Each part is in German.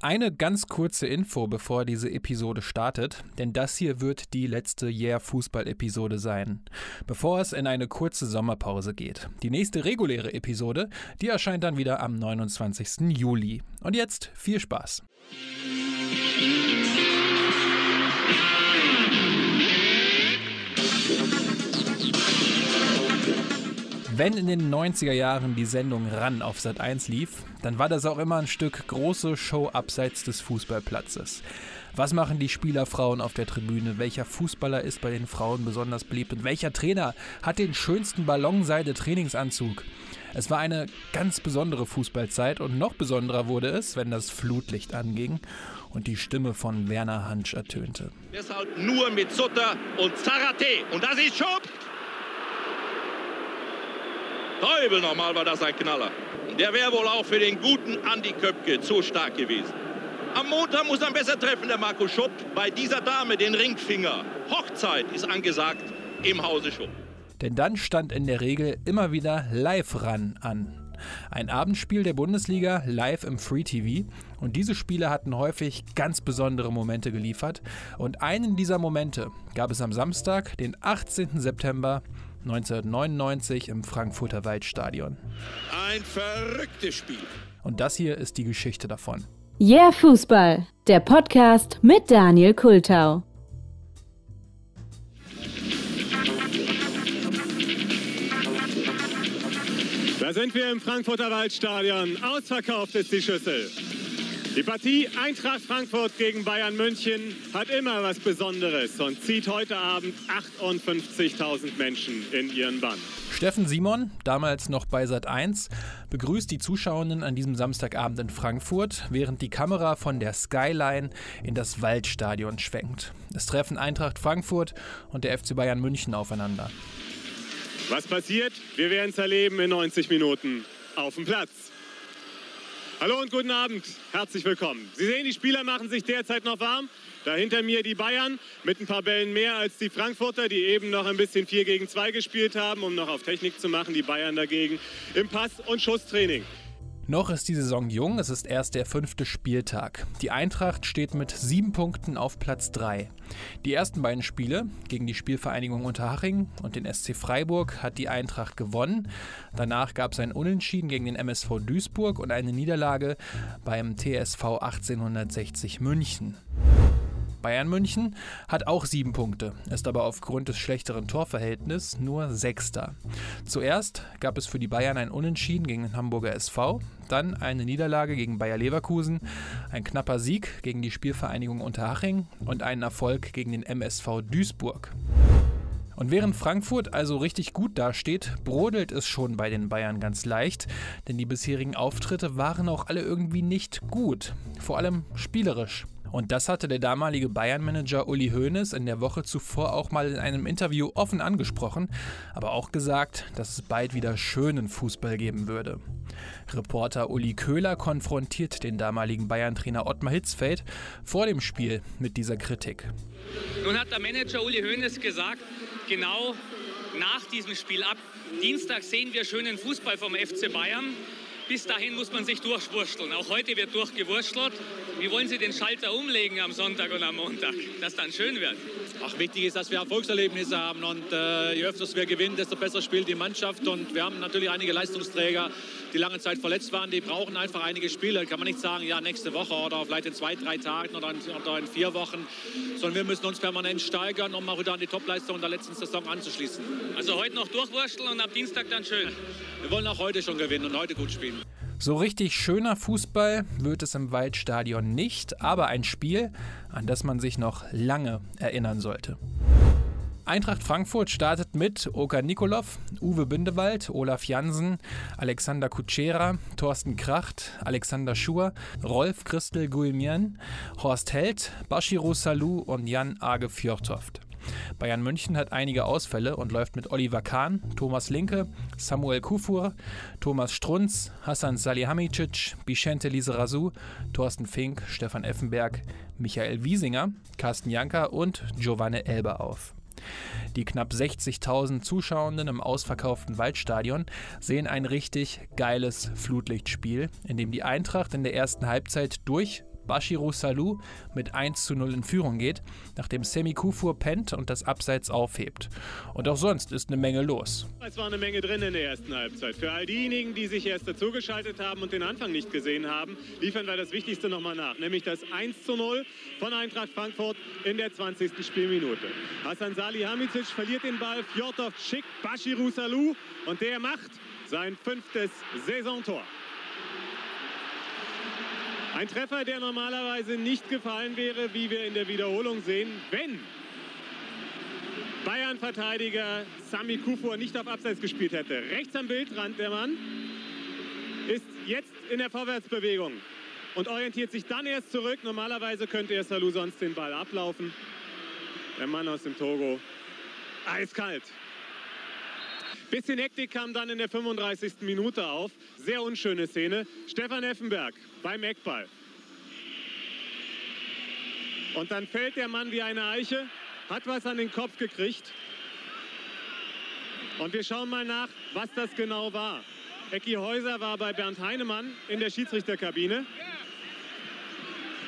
Eine ganz kurze Info, bevor diese Episode startet, denn das hier wird die letzte Yeah-Fußball-Episode sein, bevor es in eine kurze Sommerpause geht. Die nächste reguläre Episode, die erscheint dann wieder am 29. Juli. Und jetzt viel Spaß. Wenn in den 90er Jahren die Sendung Ran auf Sat 1 lief, dann war das auch immer ein Stück große Show abseits des Fußballplatzes. Was machen die Spielerfrauen auf der Tribüne? Welcher Fußballer ist bei den Frauen besonders beliebt? Und welcher Trainer hat den schönsten Ballonseide-Trainingsanzug? Es war eine ganz besondere Fußballzeit und noch besonderer wurde es, wenn das Flutlicht anging und die Stimme von Werner Hansch ertönte. Deshalb nur mit Sutter und Zarate. Und das ist Schub. Teufel nochmal war das ein Knaller. Der wäre wohl auch für den guten Andi Köpke zu stark gewesen. Am Montag muss er besser treffen, der Marco Schupp. Bei dieser Dame den Ringfinger. Hochzeit ist angesagt im Hause Schupp. Denn dann stand in der Regel immer wieder Live-Run an. Ein Abendspiel der Bundesliga live im Free TV und diese Spiele hatten häufig ganz besondere Momente geliefert und einen dieser Momente gab es am Samstag, den 18. September 1999 im Frankfurter Waldstadion. Ein verrücktes Spiel. Und das hier ist die Geschichte davon. Yeah Fußball, der Podcast mit Daniel Kultau. Da sind wir im Frankfurter Waldstadion. Ausverkauft ist die Schüssel. Die Partie Eintracht Frankfurt gegen Bayern München hat immer was Besonderes und zieht heute Abend 58.000 Menschen in ihren Bann. Steffen Simon, damals noch bei Sat 1, begrüßt die Zuschauenden an diesem Samstagabend in Frankfurt, während die Kamera von der Skyline in das Waldstadion schwenkt. Es treffen Eintracht Frankfurt und der FC Bayern München aufeinander. Was passiert? Wir werden es erleben in 90 Minuten auf dem Platz. Hallo und guten Abend. Herzlich willkommen. Sie sehen, die Spieler machen sich derzeit noch warm. Da hinter mir die Bayern mit ein paar Bällen mehr als die Frankfurter, die eben noch ein bisschen 4 gegen 2 gespielt haben, um noch auf Technik zu machen. Die Bayern dagegen im Pass- und Schusstraining. Noch ist die Saison jung, es ist erst der fünfte Spieltag. Die Eintracht steht mit sieben Punkten auf Platz 3. Die ersten beiden Spiele gegen die Spielvereinigung Unterhaching und den SC Freiburg hat die Eintracht gewonnen. Danach gab es ein Unentschieden gegen den MSV Duisburg und eine Niederlage beim TSV 1860 München. Bayern München hat auch sieben Punkte, ist aber aufgrund des schlechteren Torverhältnisses nur Sechster. Zuerst gab es für die Bayern ein Unentschieden gegen den Hamburger SV, dann eine Niederlage gegen Bayer Leverkusen, ein knapper Sieg gegen die Spielvereinigung Unterhaching und einen Erfolg gegen den MSV Duisburg. Und während Frankfurt also richtig gut dasteht, brodelt es schon bei den Bayern ganz leicht, denn die bisherigen Auftritte waren auch alle irgendwie nicht gut, vor allem spielerisch. Und das hatte der damalige Bayern-Manager Uli Hoeneß in der Woche zuvor auch mal in einem Interview offen angesprochen, aber auch gesagt, dass es bald wieder schönen Fußball geben würde. Reporter Uli Köhler konfrontiert den damaligen Bayern-Trainer Ottmar Hitzfeld vor dem Spiel mit dieser Kritik. Nun hat der Manager Uli Hoeneß gesagt, genau nach diesem Spiel ab Dienstag sehen wir schönen Fußball vom FC Bayern. Bis dahin muss man sich durchwursteln. Auch heute wird durchgewurstelt. Wie wollen Sie den Schalter umlegen am Sonntag und am Montag, dass dann schön wird? Ach, wichtig ist, dass wir Erfolgserlebnisse haben und äh, je öfter wir gewinnen, desto besser spielt die Mannschaft und wir haben natürlich einige Leistungsträger, die lange Zeit verletzt waren, die brauchen einfach einige Spiele. Kann man nicht sagen, ja, nächste Woche oder vielleicht in zwei, drei Tagen oder in, oder in vier Wochen, sondern wir müssen uns permanent steigern, um mal wieder an die Topleistung der letzten Saison anzuschließen. Also heute noch durchwursteln und ab Dienstag dann schön. Wir wollen auch heute schon gewinnen und heute gut spielen. So richtig schöner Fußball wird es im Waldstadion nicht, aber ein Spiel, an das man sich noch lange erinnern sollte. Eintracht Frankfurt startet mit Oka Nikolov, Uwe Bündewald, Olaf Jansen, Alexander Kutschera, Thorsten Kracht, Alexander Schur, Rolf Christel Guilmian, Horst Held, Bashiru Salou und Jan Age Fjordtoft. Bayern München hat einige Ausfälle und läuft mit Oliver Kahn, Thomas Linke, Samuel Kufur, Thomas Strunz, Hassan Salihamidzic, Bicente Lizarazu, Thorsten Fink, Stefan Effenberg, Michael Wiesinger, Carsten Janker und Giovanni Elber auf. Die knapp 60.000 Zuschauenden im ausverkauften Waldstadion sehen ein richtig geiles Flutlichtspiel, in dem die Eintracht in der ersten Halbzeit durch Bashiru Salou mit 1 zu 0 in Führung geht, nachdem Semi Kufur pennt und das Abseits aufhebt. Und auch sonst ist eine Menge los. Es war eine Menge drin in der ersten Halbzeit. Für all diejenigen, die sich erst dazugeschaltet haben und den Anfang nicht gesehen haben, liefern wir das Wichtigste nochmal nach, nämlich das 1 zu 0 von Eintracht Frankfurt in der 20. Spielminute. Hassan Salihamidzic verliert den Ball, Fjordov schickt Bashiru Salou und der macht sein fünftes Saisontor. Ein Treffer, der normalerweise nicht gefallen wäre, wie wir in der Wiederholung sehen, wenn Bayern-Verteidiger Sami Kufur nicht auf Abseits gespielt hätte. Rechts am Bildrand der Mann ist jetzt in der Vorwärtsbewegung und orientiert sich dann erst zurück. Normalerweise könnte er Salou sonst den Ball ablaufen. Der Mann aus dem Togo. Eiskalt. Bisschen Hektik kam dann in der 35. Minute auf. Sehr unschöne Szene. Stefan Effenberg beim Eckball. Und dann fällt der Mann wie eine Eiche, hat was an den Kopf gekriegt. Und wir schauen mal nach, was das genau war. Ecki Häuser war bei Bernd Heinemann in der Schiedsrichterkabine.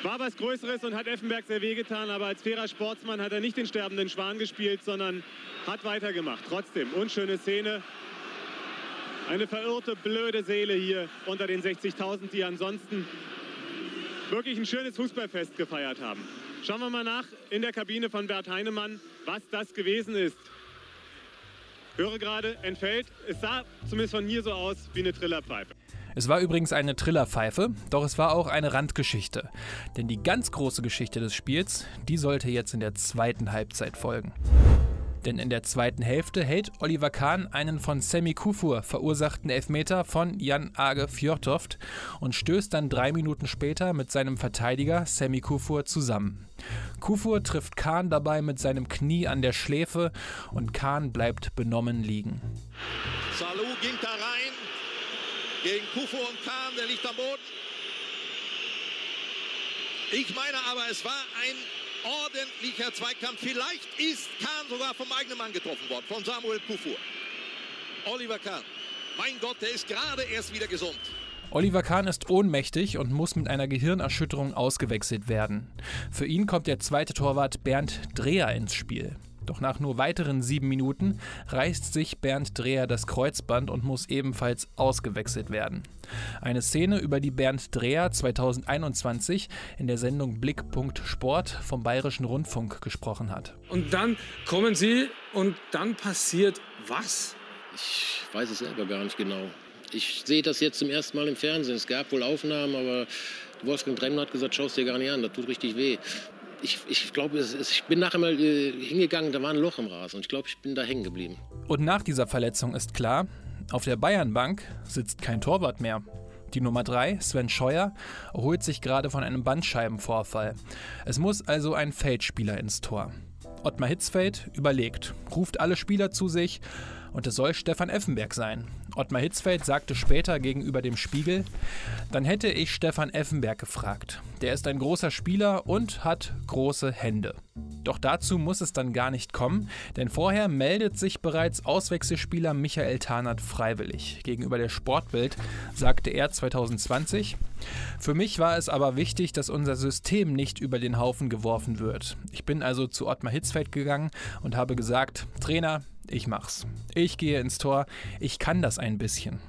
War was Größeres und hat Effenberg sehr wehgetan, aber als fairer Sportsmann hat er nicht den sterbenden Schwan gespielt, sondern hat weitergemacht. Trotzdem, unschöne Szene. Eine verirrte, blöde Seele hier unter den 60.000, die ansonsten wirklich ein schönes Fußballfest gefeiert haben. Schauen wir mal nach in der Kabine von Bert Heinemann, was das gewesen ist. Höre gerade, entfällt. Es sah zumindest von hier so aus wie eine Trillerpfeife. Es war übrigens eine Trillerpfeife, doch es war auch eine Randgeschichte. Denn die ganz große Geschichte des Spiels, die sollte jetzt in der zweiten Halbzeit folgen. Denn in der zweiten Hälfte hält Oliver Kahn einen von Semi Kufur verursachten Elfmeter von Jan Age Fjordtoft und stößt dann drei Minuten später mit seinem Verteidiger Semi Kufur zusammen. Kufur trifft Kahn dabei mit seinem Knie an der Schläfe und Kahn bleibt benommen liegen. Salou ging da rein gegen Kufur und Kahn, der liegt am Boden. Ich meine aber, es war ein ordentlicher Zweikampf. Vielleicht ist Kahn sogar vom eigenen Mann getroffen worden, von Samuel Kufur. Oliver Kahn, mein Gott, der ist gerade erst wieder gesund. Oliver Kahn ist ohnmächtig und muss mit einer Gehirnerschütterung ausgewechselt werden. Für ihn kommt der zweite Torwart Bernd Dreher ins Spiel. Doch nach nur weiteren sieben Minuten reißt sich Bernd Dreher das Kreuzband und muss ebenfalls ausgewechselt werden. Eine Szene, über die Bernd Dreher 2021 in der Sendung Blickpunkt Sport vom Bayerischen Rundfunk gesprochen hat. Und dann kommen sie und dann passiert was? Ich weiß es selber gar nicht genau. Ich sehe das jetzt zum ersten Mal im Fernsehen. Es gab wohl Aufnahmen, aber Wolfgang Dremmler hat gesagt, schau es dir gar nicht an, das tut richtig weh ich, ich glaube, ich bin nachher mal äh, hingegangen, da war ein Loch im Rasen und ich glaube, ich bin da hängen geblieben. Und nach dieser Verletzung ist klar, auf der Bayernbank sitzt kein Torwart mehr. Die Nummer 3, Sven Scheuer, erholt sich gerade von einem Bandscheibenvorfall. Es muss also ein Feldspieler ins Tor. Ottmar Hitzfeld überlegt, ruft alle Spieler zu sich und es soll Stefan Effenberg sein. Ottmar Hitzfeld sagte später gegenüber dem Spiegel, dann hätte ich Stefan Effenberg gefragt. Der ist ein großer Spieler und hat große Hände. Doch dazu muss es dann gar nicht kommen, denn vorher meldet sich bereits Auswechselspieler Michael Tarnert freiwillig. Gegenüber der Sportbild sagte er 2020, für mich war es aber wichtig, dass unser System nicht über den Haufen geworfen wird. Ich bin also zu Ottmar Hitzfeld gegangen und habe gesagt, Trainer, ich mach's. Ich gehe ins Tor, ich kann das ein bisschen.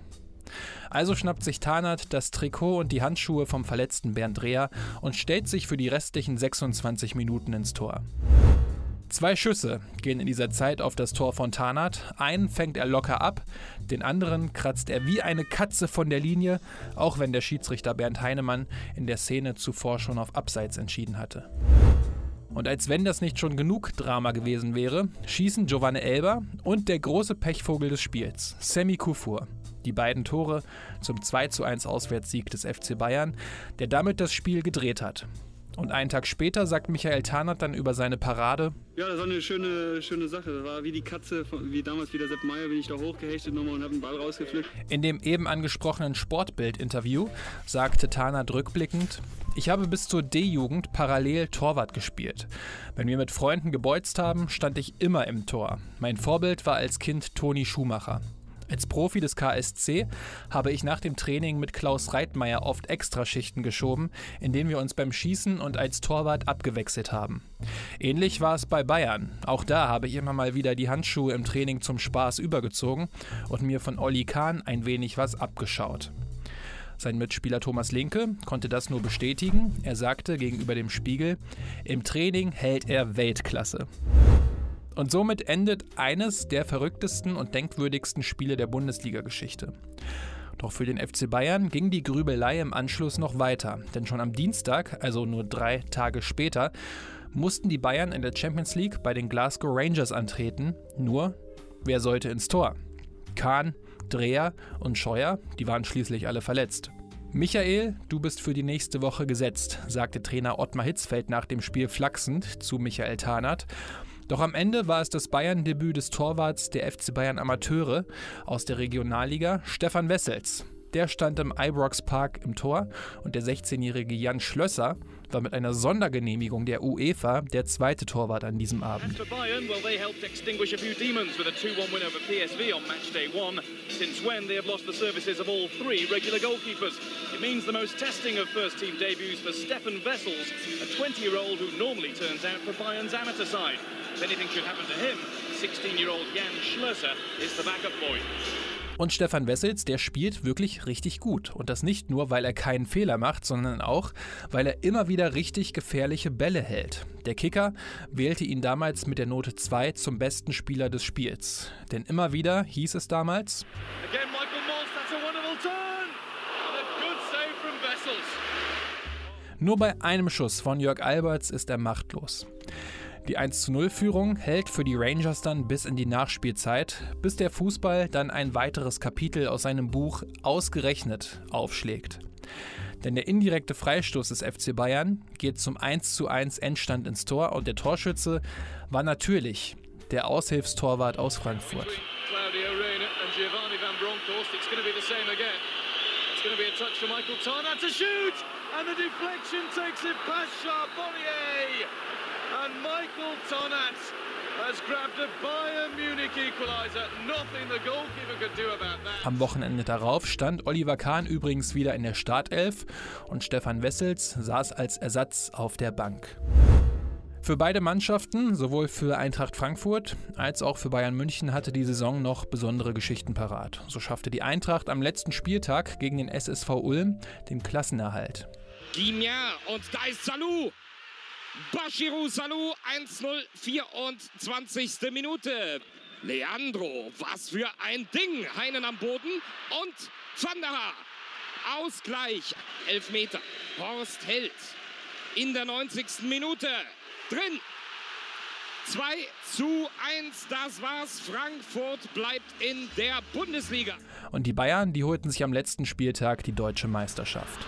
Also schnappt sich Tarnert das Trikot und die Handschuhe vom verletzten Bernd Dreher und stellt sich für die restlichen 26 Minuten ins Tor. Zwei Schüsse gehen in dieser Zeit auf das Tor von Tarnat. Einen fängt er locker ab, den anderen kratzt er wie eine Katze von der Linie, auch wenn der Schiedsrichter Bernd Heinemann in der Szene zuvor schon auf Abseits entschieden hatte. Und als wenn das nicht schon genug Drama gewesen wäre, schießen Giovanni Elber und der große Pechvogel des Spiels, Semi Kufur. Die beiden Tore zum 2:1 Auswärtssieg des FC Bayern, der damit das Spiel gedreht hat. Und einen Tag später sagt Michael Tarnert dann über seine Parade: Ja, das war eine schöne, schöne Sache. Das war wie die Katze, wie damals wie der Sepp Meier, bin ich da hochgehechtet nochmal und habe den Ball rausgepflückt. In dem eben angesprochenen Sportbild-Interview sagte Tarnert rückblickend: Ich habe bis zur D-Jugend parallel Torwart gespielt. Wenn wir mit Freunden gebolzt haben, stand ich immer im Tor. Mein Vorbild war als Kind Toni Schumacher. Als Profi des KSC habe ich nach dem Training mit Klaus Reitmeier oft Extraschichten geschoben, in denen wir uns beim Schießen und als Torwart abgewechselt haben. Ähnlich war es bei Bayern. Auch da habe ich immer mal wieder die Handschuhe im Training zum Spaß übergezogen und mir von Olli Kahn ein wenig was abgeschaut. Sein Mitspieler Thomas Linke konnte das nur bestätigen. Er sagte gegenüber dem Spiegel, im Training hält er Weltklasse. Und somit endet eines der verrücktesten und denkwürdigsten Spiele der Bundesliga-Geschichte. Doch für den FC Bayern ging die Grübelei im Anschluss noch weiter, denn schon am Dienstag, also nur drei Tage später, mussten die Bayern in der Champions League bei den Glasgow Rangers antreten. Nur, wer sollte ins Tor? Kahn, Dreher und Scheuer, die waren schließlich alle verletzt. Michael, du bist für die nächste Woche gesetzt, sagte Trainer Ottmar Hitzfeld nach dem Spiel flachsend zu Michael Tarnath. Doch am Ende war es das Bayern-Debüt des Torwarts der FC Bayern Amateure aus der Regionalliga, Stefan Wessels. Der stand im Ibrox Park im Tor und der 16-jährige Jan Schlösser war mit einer Sondergenehmigung der UEFA der zweite Torwart an diesem Abend. For Bayern, well, they helped extinguish a few demons with a 2-1 win over PSV on match day one. Since when they have lost the services of all three regular goalkeepers. It means the most testing of first-team debuts for Stefan Wessels, a 20-year-old who normally turns out for Bayern's amateur side. If anything should happen to him, 16-year-old Jan Schlösser is the backup boy. Und Stefan Wessels, der spielt wirklich richtig gut. Und das nicht nur, weil er keinen Fehler macht, sondern auch, weil er immer wieder richtig gefährliche Bälle hält. Der Kicker wählte ihn damals mit der Note 2 zum besten Spieler des Spiels. Denn immer wieder hieß es damals, Again, Michael Moss, that's a wonderful turn. And a good save from Wessels. nur bei einem Schuss von Jörg Alberts ist er machtlos. Die 1-0-Führung hält für die Rangers dann bis in die Nachspielzeit, bis der Fußball dann ein weiteres Kapitel aus seinem Buch ausgerechnet aufschlägt. Denn der indirekte Freistoß des FC Bayern geht zum 1:1 Endstand ins Tor und der Torschütze war natürlich der Aushilfstorwart aus Frankfurt. And Michael Tarnat to shoot. And the deflection takes it past Charbonnier. And Michael Tarnat has grabbed a Bayern Munich equaliser. Nothing the goalkeeper could do about that. Am Wochenende darauf stand Oliver Kahn übrigens wieder in der Startelf und Stefan Wessels saß als Ersatz auf der Bank. Für beide Mannschaften, sowohl für Eintracht Frankfurt als auch für Bayern München, hatte die Saison noch besondere Geschichten parat. So schaffte die Eintracht am letzten Spieltag gegen den SSV Ulm den Klassenerhalt. Gimien und da ist Salou. Bashiru Salou 1-0, 24. Minute. Leandro, was für ein Ding. Heinen am Boden und Van der Haar. Ausgleich. Elfmeter. Horst Held in der 90. Minute. Drin. 2 zu 1, das war's. Frankfurt bleibt in der Bundesliga. Und die Bayern, die holten sich am letzten Spieltag die deutsche Meisterschaft.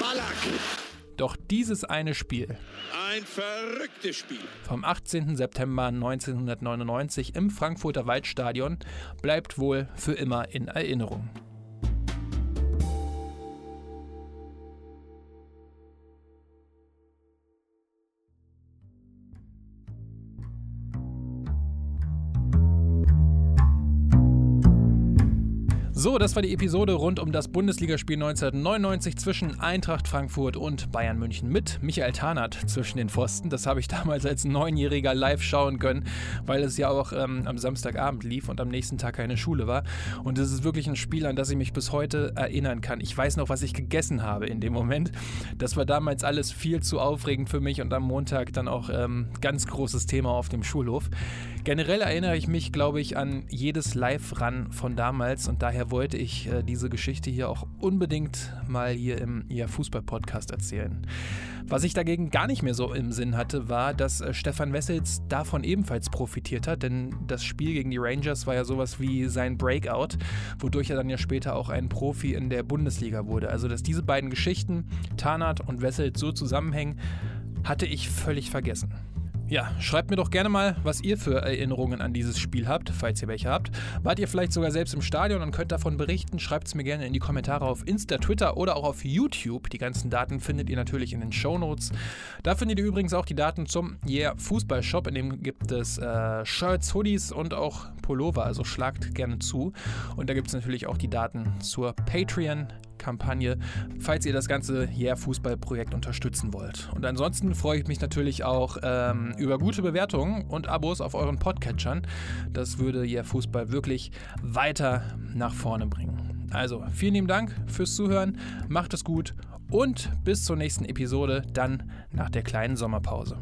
Ballack. Doch dieses eine Spiel Ein verrücktes Spiel. vom 18. September 1999 im Frankfurter Waldstadion bleibt wohl für immer in Erinnerung. So, das war die Episode rund um das Bundesligaspiel 1999 zwischen Eintracht Frankfurt und Bayern München mit Michael Tarnath zwischen den Pfosten. Das habe ich damals als Neunjähriger live schauen können, weil es ja auch ähm, am Samstagabend lief und am nächsten Tag keine Schule war. Und es ist wirklich ein Spiel, an das ich mich bis heute erinnern kann. Ich weiß noch, was ich gegessen habe in dem Moment. Das war damals alles viel zu aufregend für mich und am Montag dann auch ähm, ganz großes Thema auf dem Schulhof. Generell erinnere ich mich, glaube ich, an jedes Live-Run von damals und daher wollte ich äh, diese Geschichte hier auch unbedingt mal hier im ja, Fußball-Podcast erzählen. Was ich dagegen gar nicht mehr so im Sinn hatte, war, dass äh, Stefan Wessels davon ebenfalls profitiert hat, denn das Spiel gegen die Rangers war ja sowas wie sein Breakout, wodurch er dann ja später auch ein Profi in der Bundesliga wurde. Also, dass diese beiden Geschichten, Tarnath und Wessels, so zusammenhängen, hatte ich völlig vergessen. Ja, schreibt mir doch gerne mal, was ihr für Erinnerungen an dieses Spiel habt, falls ihr welche habt. Wart ihr vielleicht sogar selbst im Stadion und könnt davon berichten? Schreibt es mir gerne in die Kommentare auf Insta, Twitter oder auch auf YouTube. Die ganzen Daten findet ihr natürlich in den Show Notes. Da findet ihr übrigens auch die Daten zum Yeah Fußball Shop, in dem gibt es äh, Shirts, Hoodies und auch Pullover, also schlagt gerne zu. Und da gibt es natürlich auch die Daten zur Patreon Kampagne, falls ihr das ganze Yeah Fußball Projekt unterstützen wollt. Und ansonsten freue ich mich natürlich auch ähm, über gute Bewertungen und Abos auf euren Podcatchern. Das würde Yeah Fußball wirklich weiter nach vorne bringen. Also, vielen lieben Dank fürs Zuhören, macht es gut und bis zur nächsten Episode, dann nach der kleinen Sommerpause.